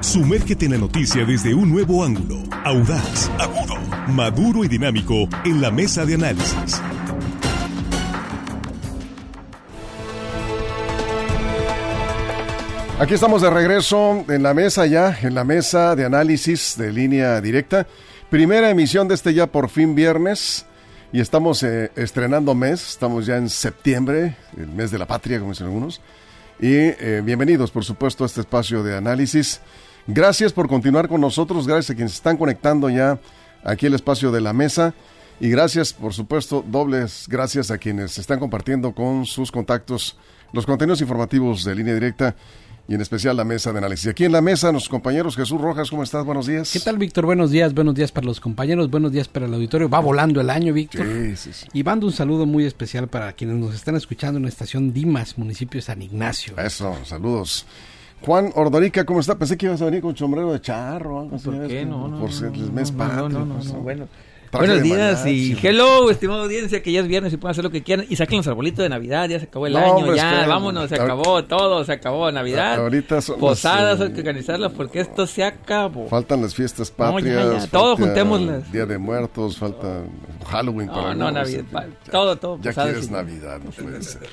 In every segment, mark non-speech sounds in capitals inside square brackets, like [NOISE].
Sumérgete en la noticia desde un nuevo ángulo, audaz, agudo, maduro y dinámico en la mesa de análisis. Aquí estamos de regreso en la mesa ya, en la mesa de análisis de línea directa. Primera emisión de este ya por fin viernes y estamos eh, estrenando mes, estamos ya en septiembre, el mes de la patria, como dicen algunos. Y eh, bienvenidos, por supuesto, a este espacio de análisis. Gracias por continuar con nosotros, gracias a quienes están conectando ya aquí el espacio de la mesa. Y gracias, por supuesto, dobles gracias a quienes están compartiendo con sus contactos los contenidos informativos de línea directa y en especial la mesa de análisis. Aquí en la mesa, nuestros compañeros Jesús Rojas, ¿cómo estás? Buenos días. ¿Qué tal, Víctor? Buenos días, buenos días para los compañeros, buenos días para el auditorio. Va volando el año, Víctor. Sí, sí, sí. Y mando un saludo muy especial para quienes nos están escuchando en la estación Dimas, municipio de San Ignacio. Eso, saludos. Juan Ordorica, ¿cómo está? Pensé que ibas a venir con sombrero de charro algo así. ¿Por qué? No, no. Por ser el mes patrio, no, no, pues, no, bueno. Buenos días y hello, estimado audiencia, que ya es viernes y pueden hacer lo que quieran y saquen los arbolitos de Navidad, ya se acabó el No, año, hombre, ya, vámonos, se acabó todo, se acabó Navidad. Ahorita son Posadas, hay que organizarlas porque esto se acabó. Faltan las fiestas No, ya, patrias. ya, todo juntémoslas. Día de Muertos, falta Halloween. No, para no. Navidad, pa- todo, todo, Ya quieres Navidad, no puede ser.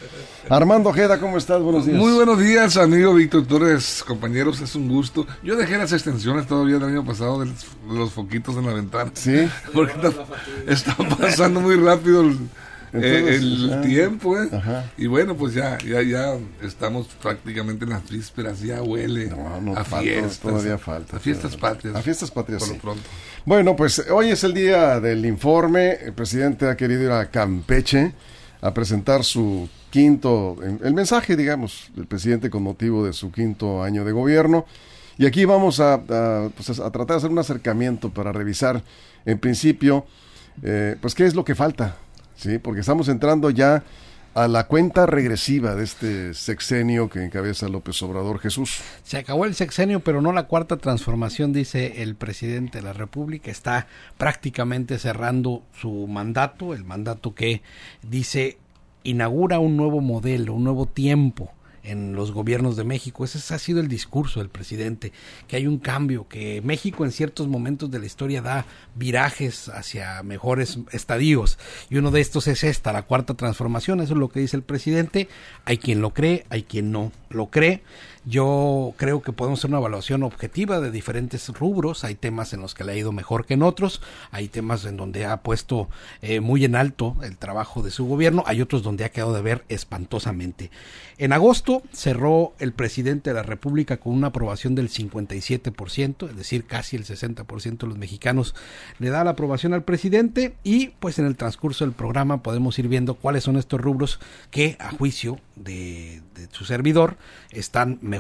Armando Ojeda, ¿cómo estás? Buenos días. Muy buenos días, amigo Víctor Torres, compañeros, es un gusto. Yo dejé las extensiones todavía del año pasado de los, de los foquitos en la ventana. Sí, [LAUGHS] Porque está, está pasando muy rápido el, eh, el tiempo, ¿eh? ajá. Y bueno, pues ya, ya, ya estamos prácticamente en las vísperas, ya huele No, no, a falta, fiestas. todavía falta. A fiestas patrias. A fiestas patrias, Por lo pronto. Bueno, pues hoy es el día del informe. El presidente ha querido ir a Campeche a presentar su quinto, el mensaje, digamos, del presidente con motivo de su quinto año de gobierno. Y aquí vamos a, a, pues, a tratar de hacer un acercamiento para revisar, en principio, eh, pues qué es lo que falta, ¿sí? Porque estamos entrando ya a la cuenta regresiva de este sexenio que encabeza López Obrador Jesús. Se acabó el sexenio, pero no la cuarta transformación, dice el presidente de la República. Está prácticamente cerrando su mandato, el mandato que dice inaugura un nuevo modelo, un nuevo tiempo en los gobiernos de México. Ese ha sido el discurso del presidente, que hay un cambio, que México en ciertos momentos de la historia da virajes hacia mejores estadios. Y uno de estos es esta, la cuarta transformación. Eso es lo que dice el presidente. Hay quien lo cree, hay quien no lo cree. Yo creo que podemos hacer una evaluación objetiva de diferentes rubros. Hay temas en los que le ha ido mejor que en otros. Hay temas en donde ha puesto eh, muy en alto el trabajo de su gobierno. Hay otros donde ha quedado de ver espantosamente. En agosto cerró el presidente de la República con una aprobación del 57%, es decir, casi el 60% de los mexicanos le da la aprobación al presidente y pues en el transcurso del programa podemos ir viendo cuáles son estos rubros que a juicio de, de su servidor están mejor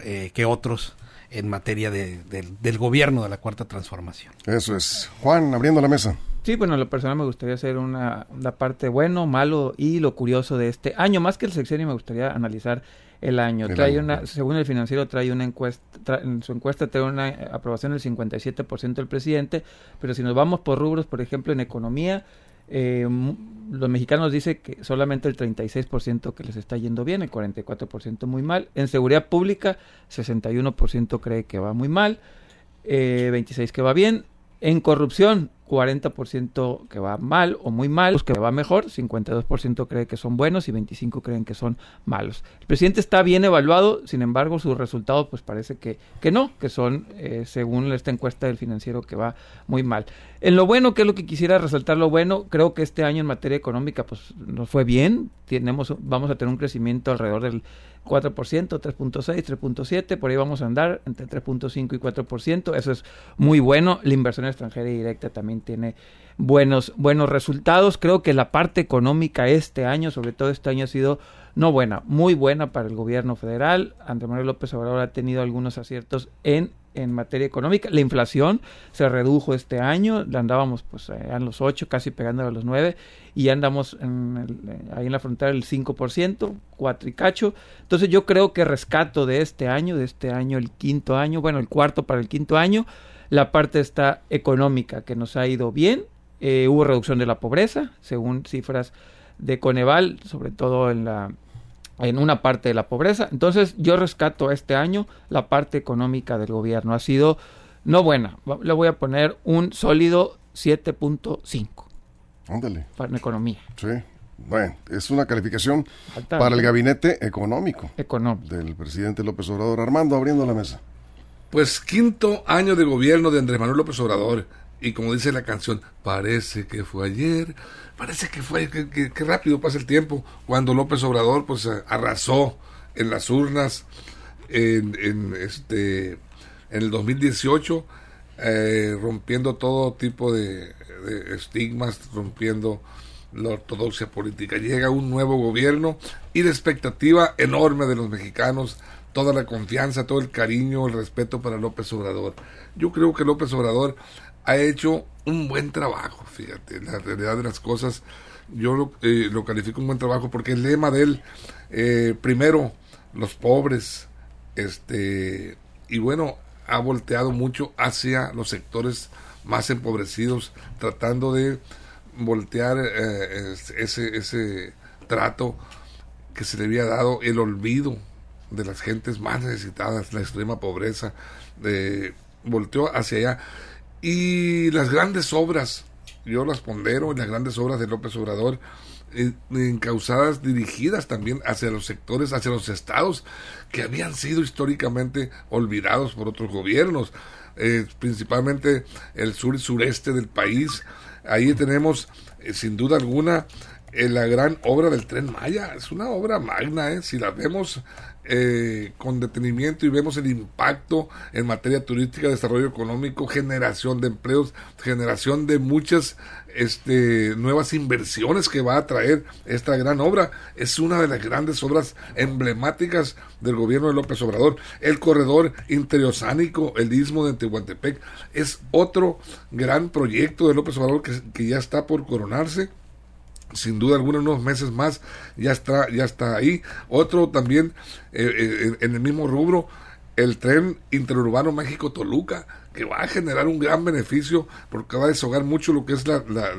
eh, que otros en materia de- del- del gobierno de la cuarta transformación. Eso es. Juan, abriendo la mesa. Sí, bueno, en lo personal me gustaría hacer una, una parte bueno, malo y lo curioso de este año. Más que el sexenio, me gustaría analizar el año. El trae año, una, ajá. según el financiero, trae una encuesta, tra- en su encuesta trae una aprobación del 57% del presidente, pero si nos vamos por rubros, por ejemplo, en economía, eh, los mexicanos dicen que solamente el 36% que les está yendo bien, el 44% muy mal. En seguridad pública, 61% cree que va muy mal, eh, 26% que va bien. En corrupción, 40% que va mal o muy mal, los que va mejor, 52% cree que son buenos y 25% creen que son malos. El presidente está bien evaluado, sin embargo, sus resultados pues parece que, que no, que son, eh, según esta encuesta del financiero, que va muy mal. En lo bueno, que es lo que quisiera resaltar lo bueno, creo que este año en materia económica pues nos fue bien, tenemos, vamos a tener un crecimiento alrededor del 4%, 3.6, 3.7, por ahí vamos a andar entre 3.5 y 4%, eso es muy bueno, la inversión extranjera y directa también tiene buenos buenos resultados, creo que la parte económica este año, sobre todo este año ha sido no buena, muy buena para el gobierno federal, Andrés Manuel López Obrador ha tenido algunos aciertos en en materia económica. La inflación se redujo este año, andábamos pues eh, en los 8, casi pegando a los 9, y ya andamos en eh, ahí en la frontera del 5%, 4 y cacho. Entonces yo creo que rescato de este año, de este año, el quinto año, bueno, el cuarto para el quinto año, la parte está económica que nos ha ido bien. Eh, hubo reducción de la pobreza, según cifras de Coneval, sobre todo en la en una parte de la pobreza. Entonces yo rescato este año la parte económica del gobierno. Ha sido no buena. Le voy a poner un sólido 7.5. Ándale. Para la economía. Sí. Bueno, es una calificación para el gabinete económico. Económico. Del presidente López Obrador. Armando, abriendo la mesa. Pues quinto año de gobierno de Andrés Manuel López Obrador. Y como dice la canción, parece que fue ayer, parece que fue, que, rápido pasa el tiempo, cuando López Obrador pues arrasó en las urnas en, en este en el 2018 eh, rompiendo todo tipo de, estigmas rompiendo la ortodoxia política llega un nuevo gobierno y la expectativa enorme de los mexicanos toda la confianza todo el cariño el respeto para López Obrador. Yo creo que López Obrador ha hecho un buen trabajo, fíjate, la realidad de las cosas, yo lo, eh, califico un buen trabajo porque el lema de él, eh, primero, los pobres, este, y bueno, ha volteado mucho hacia los sectores más empobrecidos, tratando de voltear eh, ese, ese trato que se le había dado, el olvido de las gentes más necesitadas, la extrema pobreza, de, volteó hacia allá y las grandes obras, yo las pondero, las grandes obras de López Obrador, eh, encausadas, dirigidas también hacia los sectores, hacia los estados que habían sido históricamente olvidados por otros gobiernos, eh, principalmente el sur y sureste del país. Ahí tenemos, eh, sin duda alguna, la gran obra del tren Maya. Es una obra magna, si la vemos eh, con detenimiento y vemos el impacto en materia turística, desarrollo económico, generación de empleos, generación de muchas este, nuevas inversiones que va a traer esta gran obra. Es una de las grandes obras emblemáticas del gobierno de López Obrador. El corredor interiosánico, el istmo de Tehuantepec, es otro gran proyecto de López Obrador que, que ya está por coronarse sin duda alguna unos meses más ya está ya está ahí. Otro también eh, eh, en el mismo rubro el tren interurbano México Toluca que va a generar un gran beneficio porque va a deshogar mucho lo que es la, la,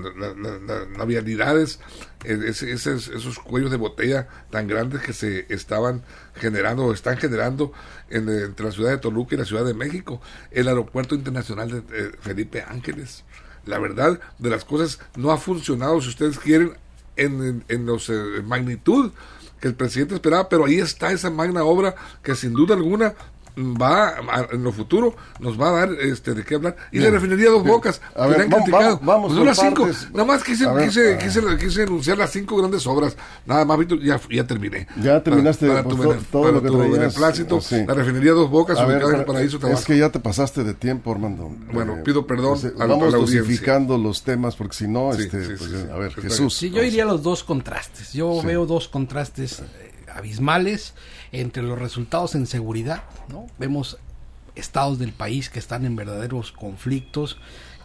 la, vialidades eh, esos, cuellos de botella tan grandes que se estaban generando o están generando entre la ciudad de Toluca y la ciudad de México. El aeropuerto internacional de Felipe Ángeles la verdad de las cosas no ha funcionado, si ustedes quieren, en, en, los eh, magnitud que el presidente esperaba, pero ahí está esa magna obra que sin duda alguna va en lo futuro nos va a dar este de qué hablar. Y la refinería dos bocas a ver, vamos, vamos, pues cinco, nada más quise, quise, quise, quise, anunciar las cinco grandes obras. Nada más Víctor ya, ya terminé. Ya terminaste para, para pues, todo, para lo que beneplácito. La refinería dos bocas ubicada en el paraíso es que ya te pasaste de tiempo Armando. Bueno eh, pido perdón pues, vamos dosificando los temas porque si no este pues, a ver Jesús sí yo iría a los dos contrastes. Yo veo dos contrastes eh, abismales entre los resultados en seguridad, ¿no? Vemos estados del país que están en verdaderos conflictos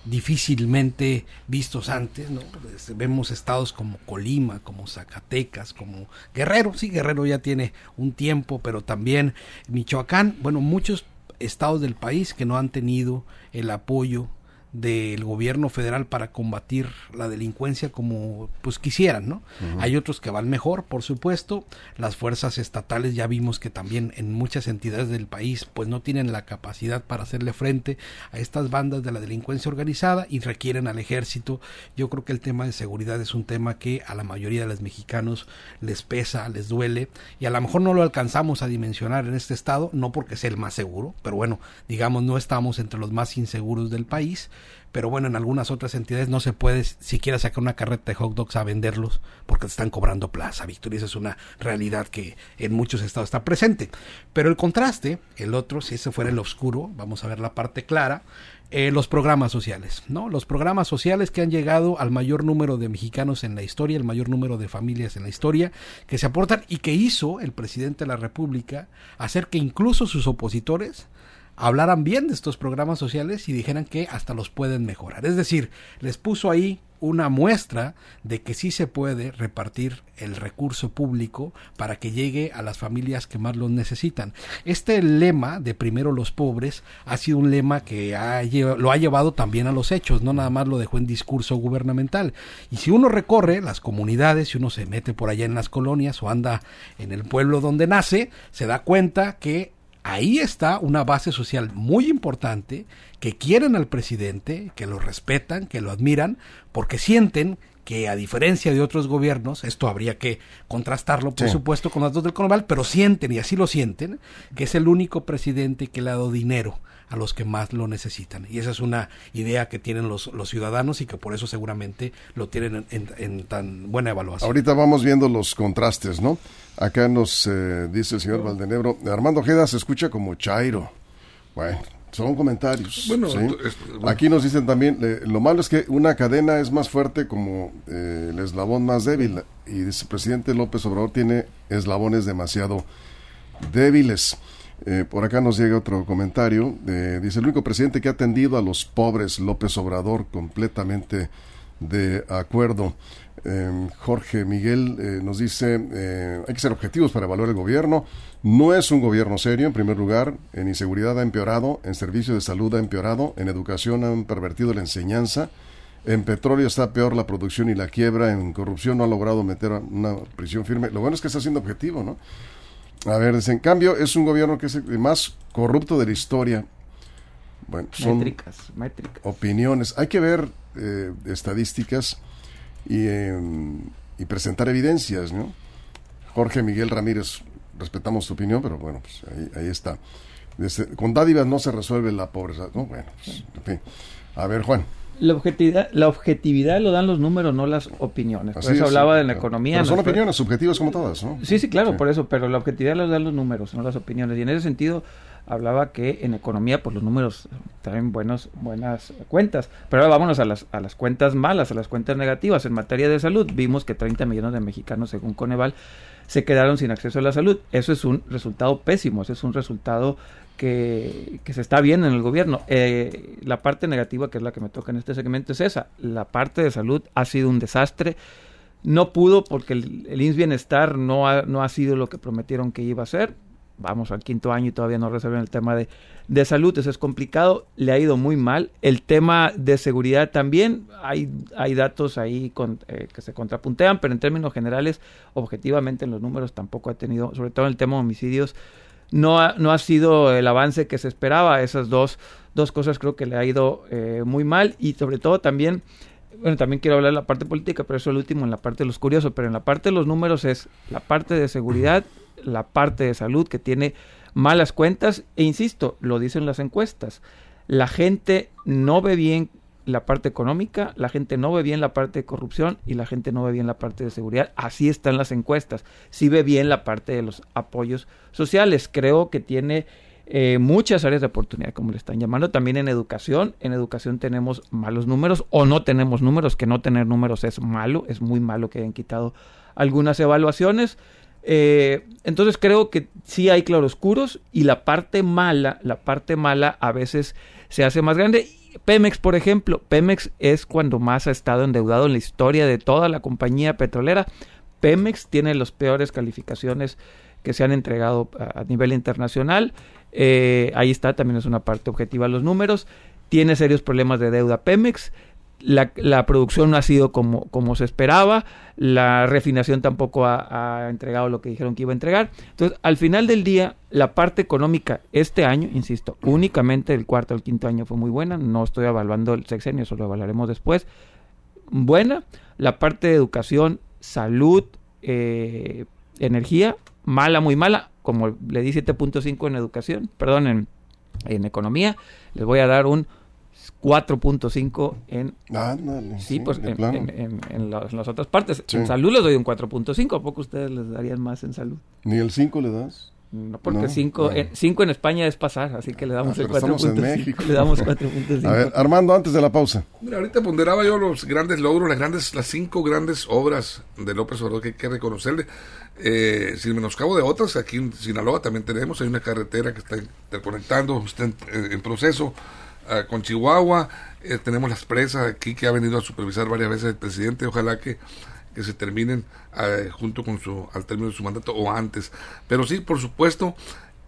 difícilmente vistos antes, ¿no? Pues, vemos estados como Colima, como Zacatecas, como Guerrero, sí, Guerrero ya tiene un tiempo, pero también Michoacán, bueno, muchos estados del país que no han tenido el apoyo del gobierno federal para combatir la delincuencia como pues quisieran, ¿no? Hay otros que van mejor, por supuesto. Las fuerzas estatales ya vimos que también en muchas entidades del país pues no tienen la capacidad para hacerle frente a estas bandas de la delincuencia organizada y requieren al ejército. Yo creo que el tema de seguridad es un tema que a la mayoría de los mexicanos les pesa, les duele y a lo mejor no lo alcanzamos a dimensionar en este estado, no porque sea el más seguro, pero bueno, digamos no estamos entre los más inseguros del país pero bueno, en algunas otras entidades no se puede siquiera sacar una carreta de hot dogs a venderlos porque te están cobrando plaza, Víctor, y esa es una realidad que en muchos estados está presente. Pero el contraste, el otro, si ese fuera el oscuro, vamos a ver la parte clara, eh, los programas sociales, ¿no? Los programas sociales que han llegado al mayor número de mexicanos en la historia, el mayor número de familias en la historia, que se aportan y que hizo el presidente de la República hacer que incluso sus opositores hablaran bien de estos programas sociales y dijeran que hasta los pueden mejorar. Es decir, les puso ahí una muestra de que sí se puede repartir el recurso público para que llegue a las familias que más lo necesitan. Este lema de primero los pobres ha sido un lema que lo ha llevado también a los hechos, no nada más lo dejó en discurso gubernamental. Y si uno recorre las comunidades, si uno se mete por allá en las colonias o anda en el pueblo donde nace, se da cuenta que ahí está una base social muy importante que quieren al presidente, que lo respetan, que lo admiran, porque sienten que a diferencia de otros gobiernos, esto habría que contrastarlo, por supuesto, con los dos del Conoval, pero sienten, y así lo sienten, que es el único presidente que le ha dado dinero a los que más lo necesitan. Y esa es una idea que tienen los, los ciudadanos y que por eso seguramente lo tienen en, tan buena evaluación. Ahorita vamos viendo los contrastes, ¿no? Acá nos eh, dice el señor Valdenebro, Armando Ojeda se escucha como Chairo. Bueno, son comentarios. Bueno, aquí nos dicen también, eh, lo malo es que una cadena es más fuerte como eh, el eslabón más débil. Y dice, el presidente López Obrador tiene eslabones demasiado débiles. Eh, por acá nos llega otro comentario. dice, el único presidente que ha atendido a los pobres, López Obrador, completamente de acuerdo. Em, Jorge Miguel eh, nos dice, eh, hay que ser objetivos para evaluar el gobierno. No es un gobierno serio, en primer lugar. En inseguridad ha empeorado, en servicio de salud ha empeorado, en educación han pervertido la enseñanza. En petróleo está peor la producción y la quiebra. En corrupción no ha logrado meter una prisión firme. Lo bueno es que está siendo objetivo, ¿no? A ver, en cambio, es un gobierno que es el más corrupto de la historia. Bueno, son métricas, métricas. opiniones. Hay que ver eh, estadísticas y, em, y, presentar evidencias, ¿no? Jorge Miguel Ramírez, respetamos tu opinión, pero bueno, pues ahí, está. con dádivas no se resuelve la pobreza, ¿no? Bueno, pues, en fin. A ver, Juan. La objetividad, la objetividad lo dan los números, no las opiniones. por eso hablaba de la economía. Pero son opiniones subjetivas como todas, ¿no? Sí, sí, claro, por eso, pero la objetividad lo dan los números, no las opiniones. Y en ese sentido hablaba que en economía, pues los números traen buenos, buenas cuentas. Pero ahora vámonos a las, a las cuentas malas, a las cuentas negativas. En materia de salud, vimos que 30 millones de mexicanos, según Coneval, se quedaron sin acceso a la salud. Eso es un resultado pésimo, eso es un resultado que, se está viendo en el gobierno. Eh, la parte negativa, que es la que me toca en este segmento, es esa. La parte de salud ha sido un desastre. No pudo porque el, el INS Bienestar no ha, no ha sido lo que prometieron que iba a ser. Vamos al quinto año y todavía no resuelven el tema de, de salud. Eso es complicado. Le ha ido muy mal. El tema de seguridad también. Hay, hay datos ahí con, eh, que se contrapuntean, pero en términos generales, objetivamente en los números tampoco ha tenido, sobre todo en el tema de homicidios, no ha, no ha sido el avance que se esperaba. Esas dos, dos cosas creo que le ha ido eh, muy mal y sobre todo también, bueno, también quiero hablar de la parte política, pero eso es el último en la parte de los curiosos, pero en la parte de los números es la parte de seguridad, la parte de salud que tiene malas cuentas e insisto, lo dicen las encuestas, la gente no ve bien la parte económica, la gente no ve bien la parte de corrupción y la gente no ve bien la parte de seguridad. Así están las encuestas. Sí ve bien la parte de los apoyos sociales. Creo que tiene eh, muchas áreas de oportunidad, como le están llamando. También en educación. En educación tenemos malos números o no tenemos números, que no tener números es malo, es muy malo que hayan quitado algunas evaluaciones. Eh, entonces creo que sí hay claroscuros y la parte mala, la parte mala a veces se hace más grande Pemex, por ejemplo, Pemex es cuando más ha estado endeudado en la historia de toda la compañía petrolera. Pemex tiene las peores calificaciones que se han entregado a, nivel internacional. Eh, ahí está, también es una parte objetiva los números. Tiene serios problemas de deuda Pemex la, producción no ha sido como, como se esperaba, la refinación tampoco ha, entregado lo que dijeron que iba a entregar. Entonces, al final del día, la parte económica este año, insisto, únicamente el cuarto al quinto año fue muy buena, no estoy evaluando el sexenio, eso lo evaluaremos después. Buena, la parte de educación, salud, eh, energía, mala, muy mala, como le di 7.5 en educación, perdón, en, en economía, les voy a dar un 4.5 en, sí, pues en, las, otras partes. En salud les doy un 4.5. ¿A poco ustedes les darían más en salud? ¿Ni el 5 le das? No, porque 5 en, España es pasar, así que le damos ah, el 4.5. [LAUGHS] Le damos 4.5. A ver, Armando, antes de la pausa. Mira, ahorita ponderaba yo los grandes logros, las grandes las cinco grandes obras de López Obrador que hay que reconocerle. eh, sin menoscabo de otras, aquí en Sinaloa también tenemos, hay una carretera que está interconectando, está en, en proceso con Chihuahua, eh, tenemos las presas aquí que ha venido a supervisar varias veces el presidente, ojalá que, que se terminen eh, junto con su, al término de su mandato o antes. Pero sí, por supuesto,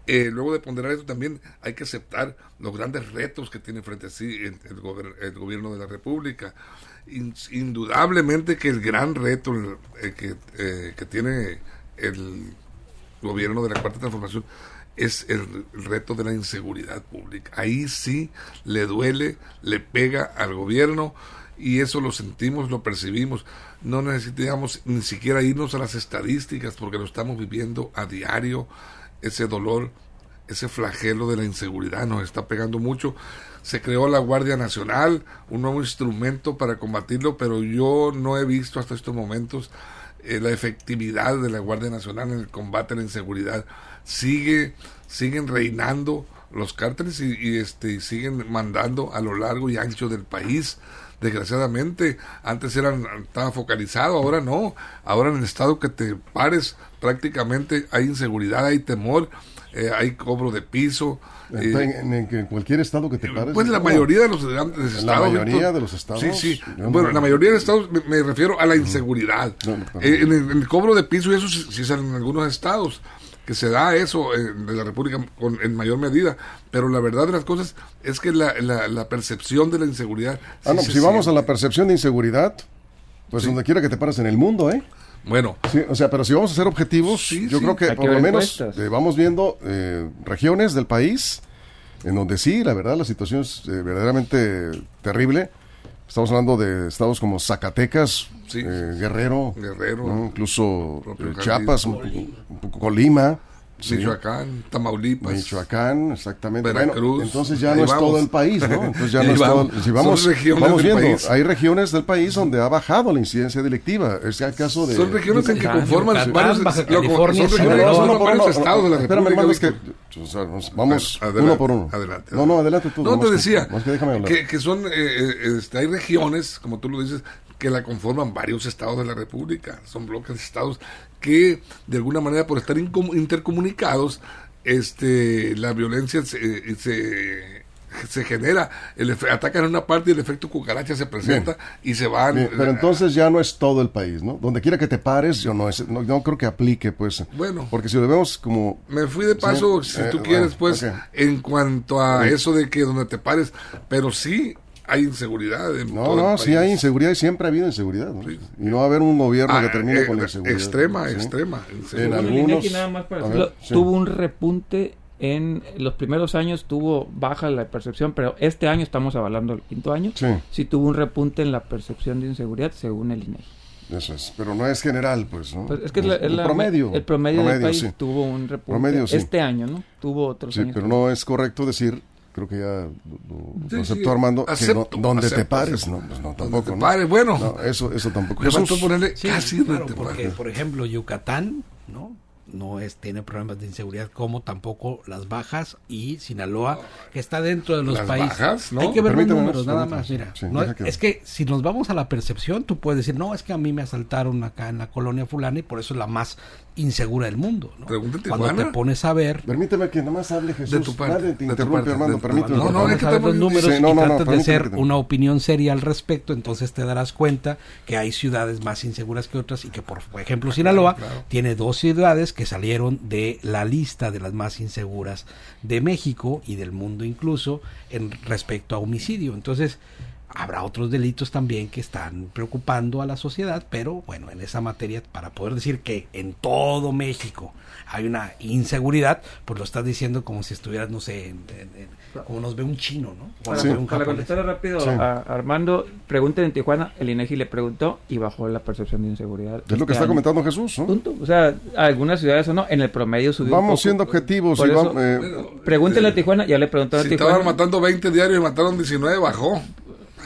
eh, luego de ponderar eso también hay que aceptar los grandes retos que tiene frente a sí el, gobierno de la República. In- indudablemente que el gran reto que, que tiene el gobierno de la Cuarta Transformación es el, reto de la inseguridad pública. Ahí sí le duele, le pega al gobierno y eso lo sentimos, lo percibimos. No necesitamos ni siquiera irnos a las estadísticas porque lo estamos viviendo a diario, ese dolor, ese flagelo de la inseguridad nos está pegando mucho. Se creó la Guardia Nacional, un nuevo instrumento para combatirlo, pero yo no he visto hasta estos momentos eh, la efectividad de la Guardia Nacional en el combate a la inseguridad. Sigue, siguen reinando los cárteles y, este, siguen mandando a lo largo y ancho del país. Desgraciadamente, antes eran, estaba focalizado, ahora no. Ahora en el estado que te pares, prácticamente hay inseguridad, hay temor, eh, hay cobro de piso. eh, En, en- en cualquier estado que te pares. pues la mayoría de los grandes La estados. mayoría Víctor. de los estados, Sí, sí. no- Bueno, la mayoría de los estados me, me refiero a la inseguridad. No, Eh, en, el, en el cobro de piso, y eso sí, sí es en algunos estados que se da eso eh, de la República con, en mayor medida. Pero la verdad de las cosas es que la, la, la percepción de la inseguridad. Ah, sí no, pues si vamos a la percepción de inseguridad, pues donde quiera que te pares en el mundo, ¿eh? Bueno, Sí, o sea, pero si vamos a ser objetivos, Sí, yo sí. creo que por lo menos eh, vamos viendo eh, regiones del país en donde sí, la verdad, la situación es eh, verdaderamente terrible. Estamos hablando de estados como Zacatecas, Sí. eh, Guerrero, Guerrero, ¿no? incluso eh. Chiapas, un, un poco Colima, sí, Michoacán, Tamaulipas. Michoacán, exactamente. Veracruz, Bueno, entonces ya no es vamos. todo el país, ¿no? Entonces ya [LAUGHS] no es todo. vamos. Si vamos, vamos del viendo, país. hay regiones del país donde ha bajado la incidencia delictiva. Es el caso de. Son regiones en que conforman Yucatán, varios, Baja California, son regiones estados de la Espérame, República. hermano, es que o sea, vamos Adelante, uno por uno. Adelante. No, no, adelante tú. No, te decía que déjame hablar. que, que son, eh, eh, este, hay regiones, como tú lo dices, que la conforman varios estados de la República. Son bloques de estados que, de alguna manera, por estar intercomunicados, este, la violencia se, eh, se, se genera, el atacan en una parte y el efecto cucaracha se presenta y se van. Bien, pero entonces ya no es todo el país, ¿no? Donde quiera que te pares, yo no, es, no, no creo que aplique, pues. Bueno. Porque si lo vemos como. Me fui de paso, Sí, si eh, tú bueno, quieres, pues, en cuanto a eso de que donde te pares, pero sí hay inseguridad. En No, todo no, el sí país. hay inseguridad y siempre ha habido inseguridad, ¿no? Sí. Y no va a haber un gobierno Ah, que termine eh, con la inseguridad. Extrema, ¿sí? extrema. En el algunos- INEGI nada más para a ver, decirlo, sí. tuvo un repunte en los primeros años tuvo baja la percepción, pero este año estamos avalando el quinto año. Sí. tuvo un repunte en la percepción de inseguridad según el INEGI. Eso es, pero no es general, pues, ¿no? Pues es que es la- la- promedio. el promedio, del país sí. tuvo un repunte Promedio, sí. este año, ¿no? Tuvo otros Sí, años. pero no es correcto decir, creo que ya lo, aceptó sí, Armando, que acepto, no- donde te pares, acepto. no, pues no, Donde tampoco, te ¿no? pares, bueno. No, eso, eso tampoco. Jesús, ponerle Sí, casi claro, donde te porque, pares. por ejemplo, Yucatán, ¿no? No es, tiene problemas de inseguridad como tampoco las bajas y Sinaloa, que está dentro de los Las países. bajas, ¿no? Hay que ver los números, nada más. Mira, sí, no es, que- es que si nos vamos a la percepción, tú puedes decir, no, es que a mí me asaltaron acá en la colonia fulana y por eso es la más insegura del mundo. ¿no? Pregúntate, Cuando Juana. te pones a ver, Permíteme que nada más hable Jesús. De tu parte, Nadie de te tu interrumpe, parte, permíteme. No, no, es que los números sí, y no, no, no, tratas de hacer una opinión seria al respecto, entonces te darás cuenta que hay ciudades más inseguras que otras y que, por ejemplo, Sinaloa claro. tiene dos ciudades que salieron de la lista de las más inseguras de México y del mundo incluso en respecto a homicidio. Entonces, habrá otros delitos también que están preocupando a la sociedad, pero bueno, en esa materia, para poder decir que en todo México hay una inseguridad, pues lo estás diciendo como si estuvieras, no sé, en- en- en- como nos ve un chino, ¿no? Para, Sí. un para contestar rápido Sí. a Armando, pregunten en Tijuana, el INEGI le preguntó y bajó la percepción de inseguridad. Es lo este que está año. comentando Jesús, ¿no? Punto. O sea, algunas ciudades o no, en el promedio subió un Vamos poco. siendo objetivos Por y eso, vamos, eh, Pregúntenle a Tijuana, ya le preguntaron Si a Tijuana. estaban matando 20 diarios y mataron 19, bajó.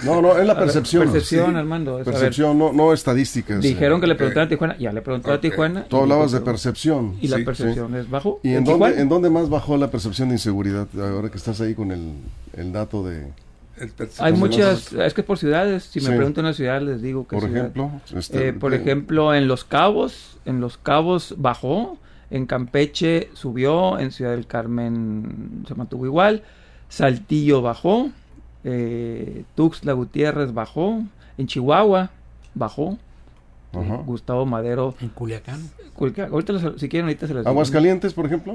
No, no, es la A ver, percepción. Percepción, Sí. Armando. es, a Percepción, no, no estadísticas. dijeron eh. que le preguntaron a Tijuana, ya le preguntó a Ok. Tijuana. Tú y hablabas de percepción. Y la Sí, percepción es bajo. ¿Y en dónde, en dónde más bajó la percepción de inseguridad? Ahora que estás ahí con el, el dato de... El Hay muchas, es que por ciudades, si me preguntan una ciudad les digo que Por ciudad. ejemplo, este, Eh, por ejemplo, en Los Cabos, en Los Cabos bajó, en Campeche subió, en Ciudad del Carmen se mantuvo igual, Saltillo bajó, eh, Tuxtla Gutiérrez bajó, en Chihuahua bajó, Ajá. Gustavo Madero, En Culiacán. Culiacán, ahorita los- si quieren ahorita se digo. Aguascalientes, por ejemplo.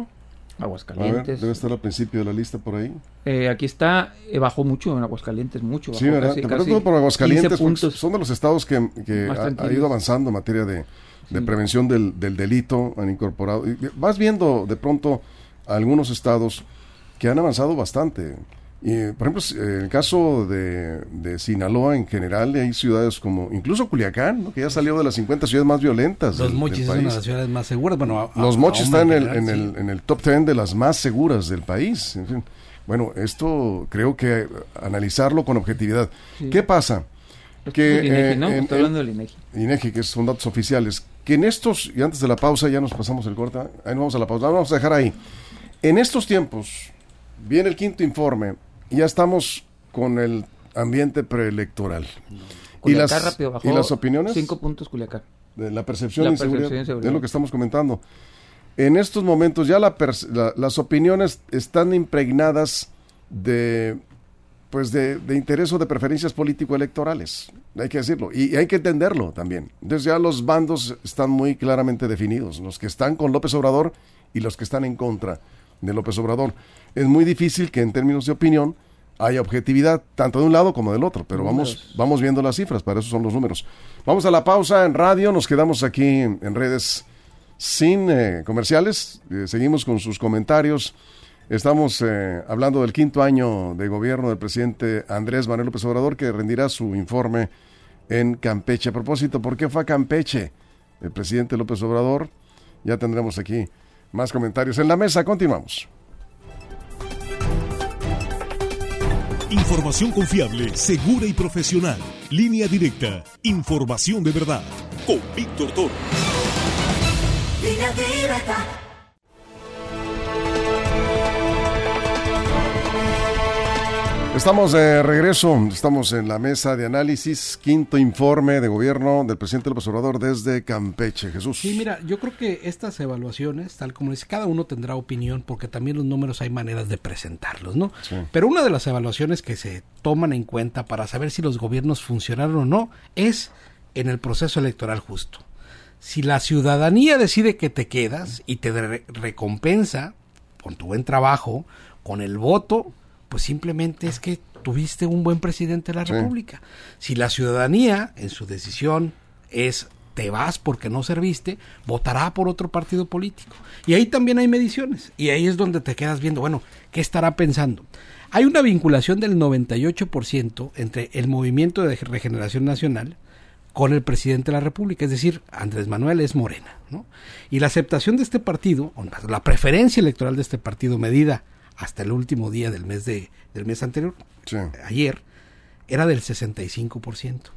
A ver, Aguascalientes. debe estar al principio de la lista por ahí. Eh, aquí está, eh, bajó mucho en Aguascalientes, mucho. Sí, ¿verdad? casi- Te casi pregunto por Aguascalientes, 15 porque puntos. son de los estados que, que ha, ido avanzando en materia de, de Sí. prevención del, del delito, han incorporado. y vas viendo de pronto algunos estados que han avanzado bastante. Y, por ejemplo, en el caso de, de Sinaloa en general, hay ciudades como, incluso Culiacán, ¿no? que ya salió de las 50 ciudades más violentas. Los del- Mochis del es una de las ciudades más seguras. Bueno, a- Los a- Mochis están en el, en, sí. el, en el top 10 de las más seguras del país. En fin, bueno, esto creo que analizarlo con objetividad. Sí. ¿Qué pasa? Que, es el INEGI, eh, ¿no? en- Estoy hablando del INEGI. INEGI, que son datos oficiales, que en estos, y antes de la pausa ya nos pasamos el corte, ahí nos vamos a la pausa, vamos a dejar ahí. En estos tiempos, viene el quinto informe, ya estamos con el ambiente preelectoral. ¿Y las, rápido bajó ¿Y las opiniones? Cinco puntos Culiacán. de la percepción La de inseguridad, percepción de inseguridad. es lo que estamos comentando. En estos momentos ya la la- las opiniones están impregnadas de pues de, de interés o de preferencias político-electorales, hay que decirlo, y, y hay que entenderlo también. Entonces ya los bandos están muy claramente definidos, los que están con López Obrador y los que están en contra de López Obrador. Es muy difícil que en términos de opinión haya objetividad, tanto de un lado como del otro, pero vamos, vamos viendo las cifras, para eso son los números. Vamos a la pausa en radio, nos quedamos aquí en, en redes sin eh, comerciales, eh, seguimos con sus comentarios. Estamos eh, hablando del quinto año de gobierno del presidente Andrés Manuel López Obrador, que rendirá su informe en Campeche. A propósito, ¿por qué fue a Campeche el presidente López Obrador? Ya tendremos aquí más comentarios en la mesa. Continuamos. Información confiable, segura y profesional. Línea directa. Información de verdad. Con Víctor Toro. Línea. Estamos de regreso, estamos en la mesa de análisis, quinto informe de gobierno del presidente López Obrador desde Campeche. Jesús. Sí, mira, yo creo que estas evaluaciones, tal como dice, cada uno tendrá opinión porque también los números hay maneras de presentarlos, ¿no? Sí. Pero una de las evaluaciones que se toman en cuenta para saber si los gobiernos funcionaron o no es en el proceso electoral justo. Si la ciudadanía decide que te quedas y te re- recompensa con tu buen trabajo, con el voto, pues simplemente es que tuviste un buen presidente de la Sí. República. Si la ciudadanía en su decisión es te vas porque no serviste, votará por otro partido político. Y ahí también hay mediciones. Y ahí es donde te quedas viendo, bueno, ¿qué estará pensando? Hay una vinculación del 98% entre el movimiento de regeneración nacional con el presidente de la República, es decir, Andrés Manuel es Morena, ¿no? Y la aceptación de este partido, o la preferencia electoral de este partido medida hasta el último día del mes de del mes anterior, Sí. ayer, era del 65%.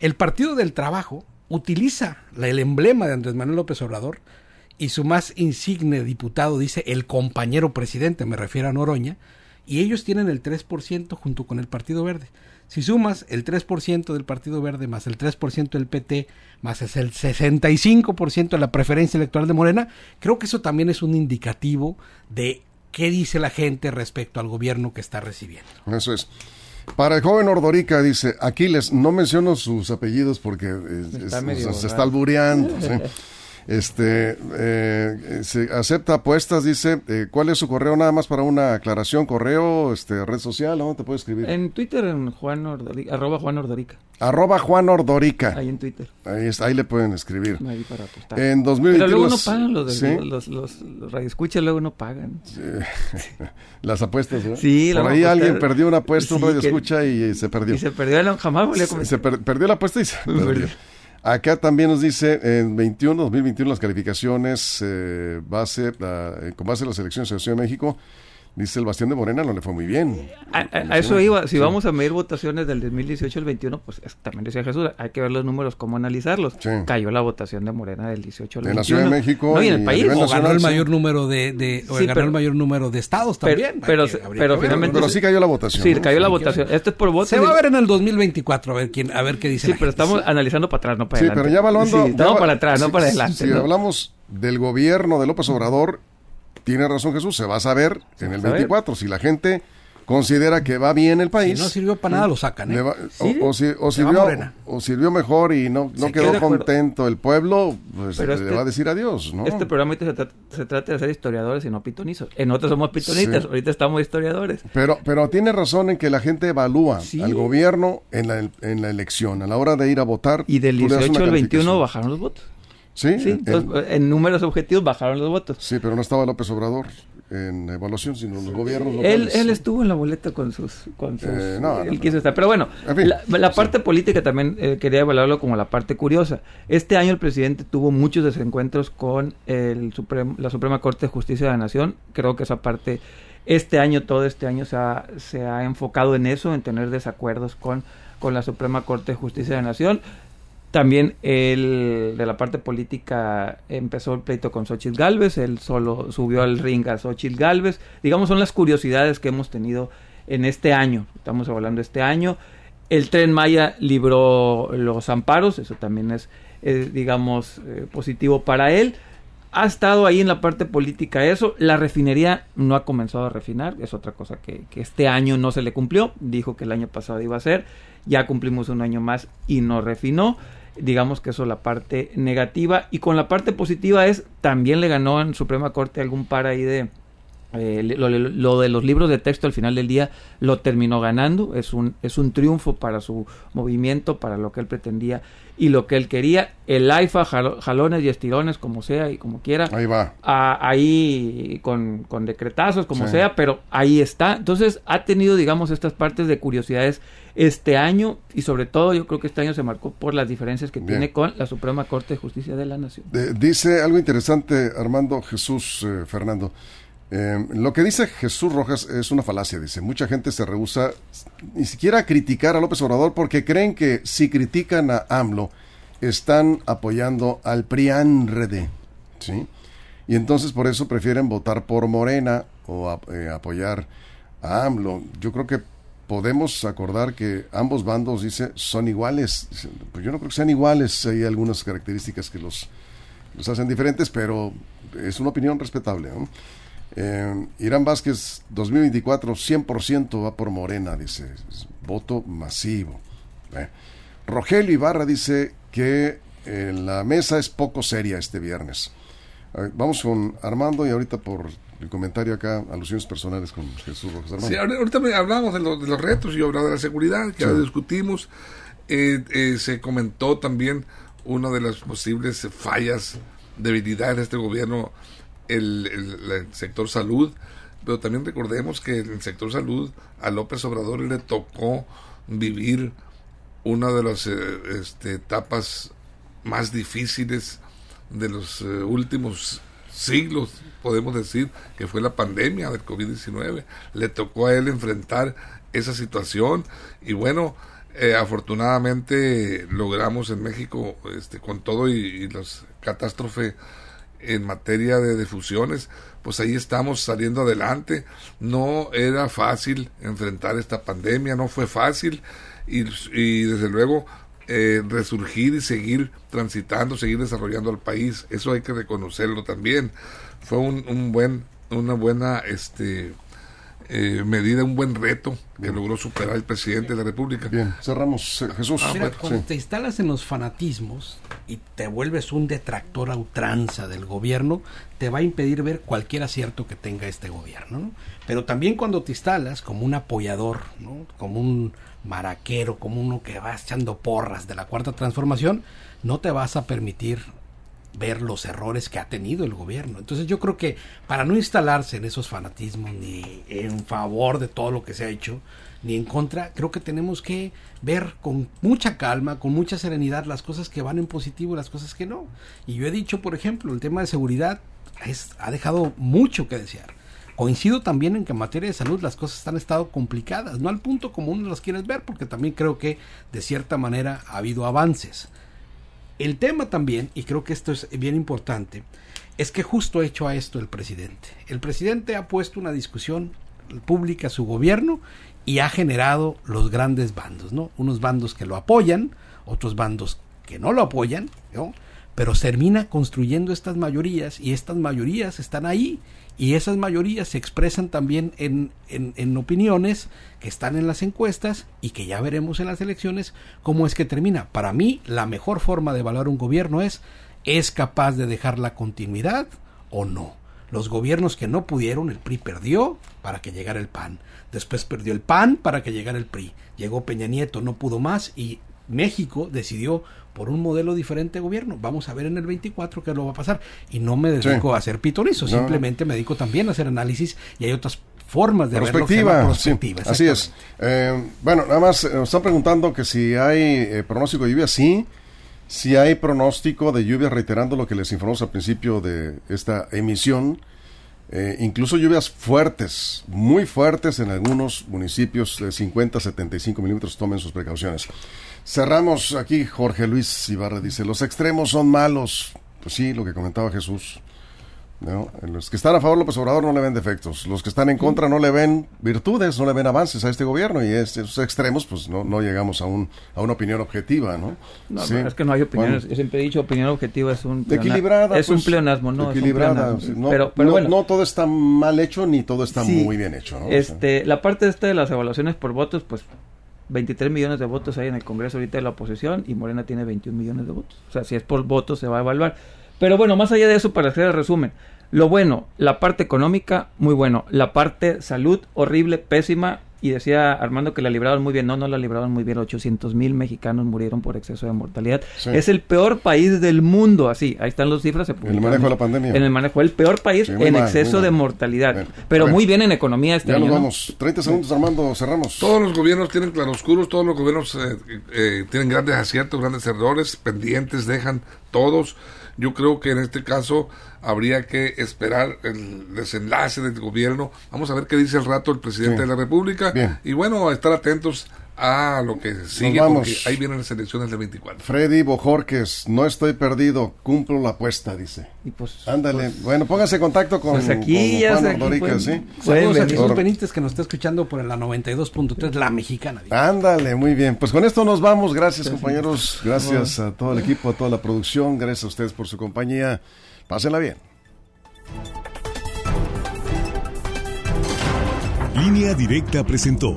El Partido del Trabajo utiliza la- el emblema de Andrés Manuel López Obrador y su más insigne diputado dice el compañero presidente, me refiero a Noroña, y ellos tienen el 3% junto con el Partido Verde. Si sumas el 3% del Partido Verde más el 3% del PT más es el 65% de la preferencia electoral de Morena, creo que eso también es un indicativo de qué dice la gente respecto al gobierno que está recibiendo. Eso es. Para el joven Ordorica dice, Aquiles, no menciono sus apellidos porque eh, Está es- medio se raro. está albureando. [LAUGHS] ¿sí? Este, eh, se acepta apuestas, dice, eh, ¿cuál es su correo? Nada más para una aclaración, correo, este, red social, ¿dónde te puede escribir? En Twitter, en Juan Ordorica, arroba Juan Ordorica. Arroba Juan Ordorica. Ahí en Twitter. Ahí, está, ahí le pueden escribir. Ahí para apostar. En 2021 Pero luego no pagan los, ¿sí? los, los, los radioescuchas, luego no pagan. [LAUGHS] las apuestas, ¿verdad? Sí, Por ahí alguien perdió una apuesta, un Sí, radio que- escucha y, eh, se perdió. Y se perdió, jamás volvió a Se, se per- perdió la apuesta y se [LAUGHS] perdió. Acá también nos dice en 21, 2021 las calificaciones eh, base, la- eh, con base en las elecciones de la Ciudad de México, dice el Bastión de Morena no le fue muy bien. a, a- a eso iba. Si vamos a medir votaciones del 2018 al 21, pues es- también decía Jesús, hay que ver los números, cómo analizarlos. Sí. Cayó la votación de Morena del 18 al En 21. la Ciudad de México No, y en el país. O ganó el sí. mayor número de, de o Sí, ganó pero- el mayor número de estados también. pero- que- pero finalmente- sí cayó la votación. Sí, ¿no? cayó la Sí, votación. Esto es por votos. Se va a ver en el 2024 a ver quién a ver qué dice Sí, la pero gente. estamos analizando para atrás, no para Sí, adelante. pero ya evaluando. Sí, no para atrás, no para adelante. Si hablamos del gobierno de López Obrador, tiene razón Jesús, se va a saber en el a saber. 24. Si la gente considera que va bien el si país. no sirvió para nada lo sacan, ¿eh? le va- Sí, o, o si- o sirvió, Morena. o sirvió mejor y no, quedó contento el pueblo, pues Pero le este- va a decir adiós, ¿no? Este programa se, trata- se trata de ser historiadores y no pitonizos. En otros somos pitonitas, Sí. ahorita estamos historiadores. Pero, pero tiene razón en que la gente evalúa Sí. al gobierno en la, en la elección, a la hora de ir a votar. Y del tú le das 18 una al 21 calificación. bajaron los votos. Sí, Sí, en- números objetivos bajaron los votos. sí, pero no estaba López Obrador en evaluación, sino los gobiernos Él, locales. él estuvo en la boleta con sus... Con sus Eh, no, no, él no. quiso estar. Pero bueno, En fin, la, la sí. parte política también eh, quería evaluarlo como la parte curiosa. Este año el presidente tuvo muchos desencuentros con el Suprem- la Suprema Corte de Justicia de la Nación. Creo que esa parte, este año, todo este año se ha, se ha enfocado en eso, en tener desacuerdos con, con la Suprema Corte de Justicia de la Nación. También el de la parte política empezó el pleito con Xochitl Galvez, él solo subió al ring a Xochitl Galvez. Digamos, son las curiosidades que hemos tenido en este año. Estamos hablando de este año. El tren Maya libró los amparos, eso también es, eh, digamos, eh, positivo para él. Ha estado ahí en la parte política eso. La refinería no ha comenzado a refinar, es otra cosa que, este año no se le cumplió. Dijo que el año pasado iba a ser, ya cumplimos un año más y no refinó. Digamos que eso es la parte negativa. Y con la parte positiva es, también le ganó en Suprema Corte algún par ahí de, eh, lo, lo- de los libros de texto al final del día lo terminó ganando. Es un, es un triunfo para su movimiento, para lo que él pretendía y lo que él quería. El AIFA, jalo- jalones y estirones, como sea y como quiera. Ahí va. a- ahí con, con decretazos, como Sí. sea, pero ahí está. Entonces ha tenido, digamos, estas partes de curiosidades este año y sobre todo yo creo que este año se marcó por las diferencias que Bien. tiene con la Suprema Corte de Justicia de la Nación. De- dice algo interesante Armando Jesús eh, Fernando. Eh, lo que dice Jesús Rojas es una falacia, dice. Mucha gente se rehúsa ni siquiera a criticar a López Obrador porque creen que si critican a AMLO están apoyando al PRIANRD, ¿sí? Y entonces por eso prefieren votar por Morena o eh, apoyar a AMLO. Yo creo que podemos acordar que ambos bandos, dice, son iguales. Pues yo no creo que sean iguales, hay algunas características que los los hacen diferentes, pero es una opinión respetable. ¿no? Eh, Irán Vázquez, 2024, 100% va por Morena, dice. Voto masivo. Eh. Rogelio Ibarra dice que eh, la mesa es poco seria este viernes. Ver, vamos con Armando y ahorita por el comentario acá, alusiones personales con Jesús Rojas. Armando. Sí, ahorita hablamos de, los- de los retos y hablaba de la seguridad, que Sí. ya discutimos. Eh, eh, se comentó también una de las posibles fallas, debilidades de este gobierno, el, sector salud. Pero también recordemos que el sector salud a López Obrador le tocó vivir una de las eh, este, etapas más difíciles de los eh, últimos siglos, podemos decir, que fue la pandemia del COVID-19. Le tocó a él enfrentar esa situación y bueno, eh, afortunadamente logramos en México, este, con todo y, y las catástrofes en materia de difusiones, pues ahí estamos saliendo adelante. No era fácil enfrentar esta pandemia, no fue fácil y, y desde luego eh, resurgir y seguir transitando, seguir desarrollando al país. Eso hay que reconocerlo también. Fue un, un buen, una buena este, eh, medida, un buen reto que logró superar el presidente de la República. Bien, cerramos. eh, Jesús. Mira, Sí. cuando te instalas en los fanatismos y te vuelves un detractor a ultranza del gobierno, te va a impedir ver cualquier acierto que tenga este gobierno. ¿no? Pero también cuando te instalas como un apoyador, ¿no? como un maraquero, como uno que va echando porras de la cuarta transformación, no te vas a permitir ver los errores que ha tenido el gobierno. Entonces yo creo que para no instalarse en esos fanatismos ni en favor de todo lo que se ha hecho, ni en contra, creo que tenemos que ver con mucha calma, con mucha serenidad las cosas que van en positivo y las cosas que no. Y yo he dicho, por ejemplo, el tema de seguridad es, ha dejado mucho que desear. Coincido también en que en materia de salud las cosas han estado complicadas, no al punto como uno las quiere ver, porque también creo que de cierta manera ha habido avances. El tema también, y creo que esto es bien importante, es que justo ha hecho a esto el presidente. El presidente ha puesto una discusión pública a su gobierno y ha generado los grandes bandos, ¿no? Unos bandos que lo apoyan, otros bandos que no lo apoyan, ¿no? Pero termina construyendo estas mayorías y estas mayorías están ahí y esas mayorías se expresan también en, en, en, opiniones que están en las encuestas y que ya veremos en las elecciones cómo es que termina. Para mí, la mejor forma de evaluar un gobierno es, ¿es capaz de dejar la continuidad o no? Los gobiernos que no pudieron, el PRI perdió para que llegara el PAN. Después perdió el PAN para que llegara el PRI. Llegó Peña Nieto, no pudo más y México decidió por un modelo diferente de gobierno. Vamos a ver en el 24 qué lo va a pasar. Y no me dedico Sí. a hacer pitonizo, No. simplemente me dedico también a hacer análisis y hay otras formas de verlo Perspectiva, sí, así es. Eh, bueno, nada más eh, nos están preguntando que si hay eh, pronóstico de lluvia, sí. Si hay pronóstico de lluvia, reiterando lo que les informamos al principio de esta emisión. Eh, incluso lluvias fuertes, muy fuertes en algunos municipios de 50 75 milímetros. Tomen sus precauciones. Cerramos aquí. Jorge Luis Ibarra dice: Los extremos son malos. Pues sí, lo que comentaba Jesús. ¿no? Los que están a favor de López Obrador no le ven defectos. Los que están en contra no le ven virtudes, no le ven avances a este gobierno. Y es- esos extremos, pues no, no llegamos a, un, a una opinión objetiva, ¿no? No, Sí. es que no hay opiniones. Bueno, Yo siempre he dicho, opinión objetiva es un... equilibrada. Es un pues, pleonasmo, ¿no? Es un Equilibrada. pleonasmo. No, pero pero no- bueno. no todo está mal hecho ni todo está Sí. muy bien hecho, ¿no? O sea, Este, la parte esta de las evaluaciones por votos, pues 23 millones de votos hay en el Congreso ahorita de la oposición y Morena tiene 21 millones de votos. O sea, si es por votos se va a evaluar. Pero bueno, más allá de eso, para hacer el resumen, lo bueno, la parte económica, muy bueno. La parte salud, horrible, pésima. Y decía Armando que la libraron muy bien. No, no la libraron muy bien. 800 mil mexicanos murieron por exceso de mortalidad. Sí. Es el peor país del mundo, así. Ahí están las cifras. se el manejo de la pandemia. En el manejo, el peor país Sí, en mal, exceso de mortalidad. Pero muy bien en economía este ya año. nos ¿no? vamos. 30 segundos, Armando, cerramos. Todos los gobiernos tienen claroscuros, todos los gobiernos eh, eh, tienen grandes aciertos, grandes errores, pendientes, dejan todos. Yo creo que en este caso habría que esperar el desenlace del gobierno. Vamos a ver qué dice el rato el presidente de la República. Bien. Y bueno, estar atentos a lo que sigue, vamos. porque ahí vienen las elecciones del 24. Freddy Bojorques, no estoy perdido, cumplo la apuesta, dice. Y pues, Ándale, pues, bueno, póngase en contacto con, Pues aquí con Juan Ordorica, pueden- ¿sí? pueden Saludos a. Jesús Benítez que nos está escuchando por la 92.3, la mexicana. Ándale, muy bien. Pues con esto nos vamos. Gracias, compañeros. Gracias a todo el equipo, a toda la producción. Gracias a ustedes por su compañía. Pásenla bien. Línea Directa presentó